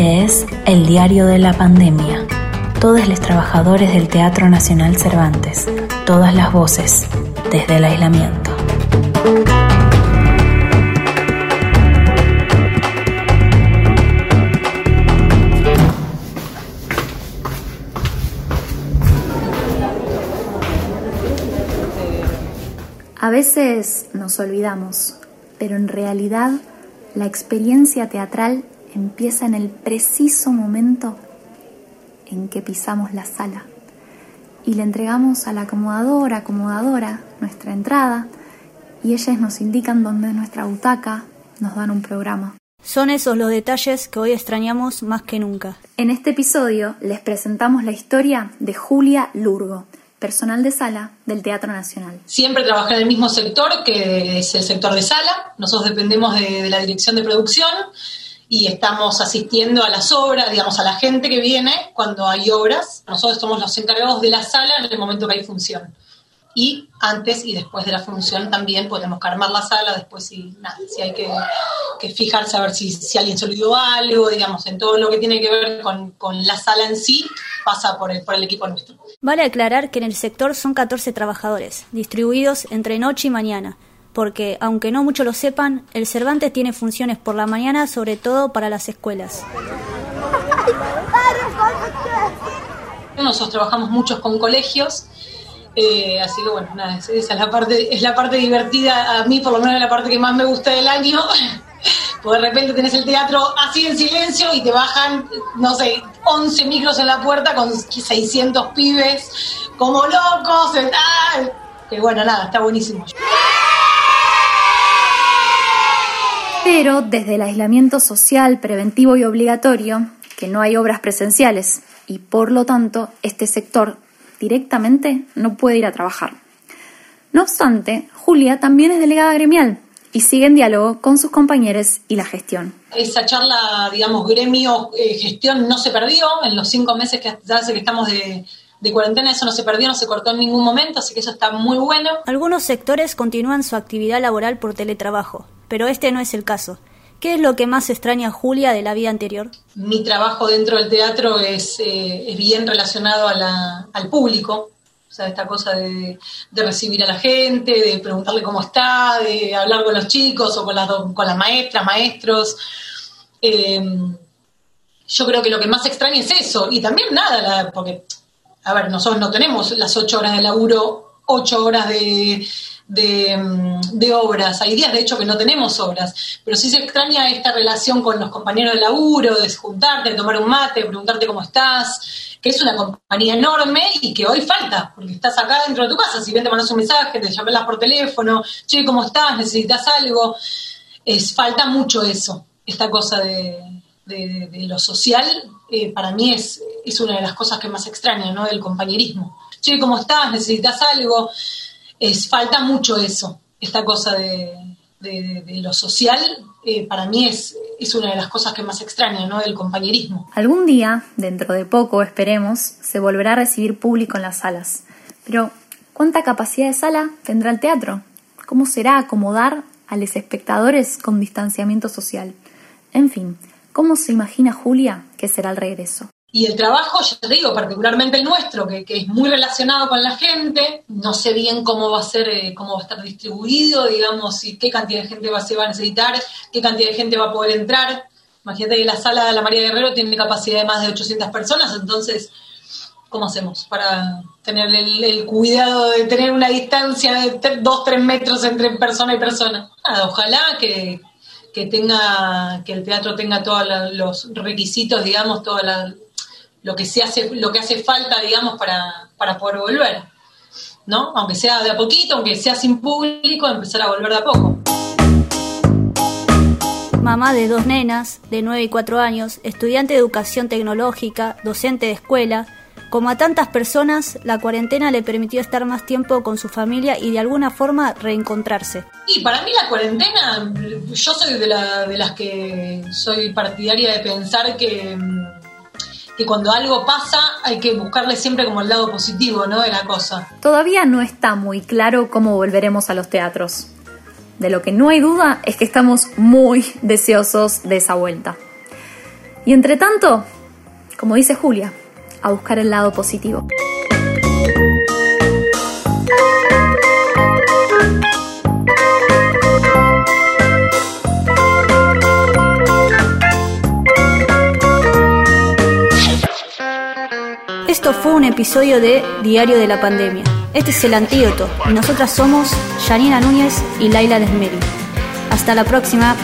Este es el diario de la pandemia. Todos los trabajadores del Teatro Nacional Cervantes, todas las voces, desde el aislamiento. A veces nos olvidamos, pero en realidad la experiencia teatral empieza en el preciso momento en que pisamos la sala y le entregamos a la acomodadora, acomodadora, nuestra entrada y ellas nos indican dónde es nuestra butaca, nos dan un programa. Son esos los detalles que hoy extrañamos más que nunca. En este episodio les presentamos la historia de Julia Lurgo, personal de sala del Teatro Nacional. Siempre trabajé en el mismo sector, que es el sector de sala. Nosotros dependemos de, la dirección de producción y estamos asistiendo a las obras, digamos, a la gente que viene cuando hay obras. Nosotros somos los encargados de la sala en el momento que hay función. Y antes y después de la función también podemos armar la sala, después si, si hay que, fijarse a ver si, si, alguien se olvidó algo, digamos, en todo lo que tiene que ver con, con la sala en sí, pasa por el, por el equipo nuestro. Vale aclarar que en el sector son 14 trabajadores, distribuidos entre noche y mañana, porque, aunque no muchos lo sepan, el Cervantes tiene funciones por la mañana, sobre todo para las escuelas. Nosotros trabajamos muchos con colegios, eh, así que bueno, nada, esa es la parte, es la parte divertida, a mí por lo menos la parte que más me gusta del año, porque de repente tenés el teatro así en silencio y te bajan, no sé, 11 micros en la puerta con 600 pibes como locos, tal. Que bueno, nada, está buenísimo. Pero desde el aislamiento social preventivo y obligatorio, que no hay obras presenciales y por lo tanto este sector directamente no puede ir a trabajar. No obstante, Julia también es delegada gremial y sigue en diálogo con sus compañeros y la gestión. Esa charla, digamos, gremio-gestión eh, no se perdió en los cinco meses que hace que estamos de, de cuarentena, eso no se perdió, no se cortó en ningún momento, así que eso está muy bueno. Algunos sectores continúan su actividad laboral por teletrabajo, pero este no es el caso. ¿Qué es lo que más extraña Julia de la vida anterior? Mi trabajo dentro del teatro es, eh, bien relacionado al público, o sea, esta cosa de, recibir a la gente, de preguntarle cómo está, de hablar con los chicos o con las, con las maestras, maestros. Em, yo creo que lo que más extraña es eso. Y también nada, porque, a ver, nosotros no tenemos las ocho horas de laburo, ocho horas de, de, de, obras. Hay días, de hecho, que no tenemos obras, pero sí se extraña esta relación con los compañeros de laburo, de juntarte, de tomar un mate, preguntarte cómo estás, que es una compañía enorme y que hoy falta, porque estás acá dentro de tu casa, si bien te mandas un mensaje, te llamas por teléfono, che, ¿cómo estás? ¿Necesitas algo? Es, falta mucho eso, esta cosa de, lo social, eh, para mí es, es una de las cosas que más extraño, ¿no? Del compañerismo. Che, ¿cómo estás? ¿Necesitas algo? Es, falta mucho eso, esta cosa de, lo social, eh, para mí es, es una de las cosas que más extraño, ¿no? Del compañerismo. Algún día, dentro de poco, esperemos, se volverá a recibir público en las salas. Pero, ¿cuánta capacidad de sala tendrá el teatro? ¿Cómo será acomodar a los espectadores con distanciamiento social? En fin, ¿cómo se imagina Julia que será el regreso? Y el trabajo, ya te digo, particularmente el nuestro, que, es muy relacionado con la gente, no sé bien cómo va a ser, eh, cómo va a estar distribuido, digamos, y qué cantidad de gente va, se va a necesitar, qué cantidad de gente va a poder entrar. Imagínate que la sala de la María Guerrero tiene capacidad de más de 800 personas, entonces, ¿cómo hacemos para tener el, cuidado de tener una distancia de 2, 3 metros entre persona y persona? ojalá que, que tenga, que el teatro tenga todos los requisitos, digamos, toda la lo que se hace, lo que hace falta, digamos, para, para poder volver. ¿No? Aunque sea de a poquito, aunque sea sin público, empezar a volver de a poco. Mamá de dos nenas, de 9 y 4 años, estudiante de educación tecnológica, docente de escuela, como a tantas personas, la cuarentena le permitió estar más tiempo con su familia y de alguna forma reencontrarse. Y para mí la cuarentena, yo soy de, la, de las que soy partidaria de pensar que que cuando algo pasa hay que buscarle siempre como el lado positivo, ¿no? De la cosa. Todavía no está muy claro cómo volveremos a los teatros. De lo que no hay duda es que estamos muy deseosos de esa vuelta. Y entre tanto, como dice Julia, a buscar el lado positivo. Esto fue un episodio de Diario de la Pandemia. Este es el antídoto y nosotras somos Janina Núñez y Laila Desmeri. Hasta la próxima.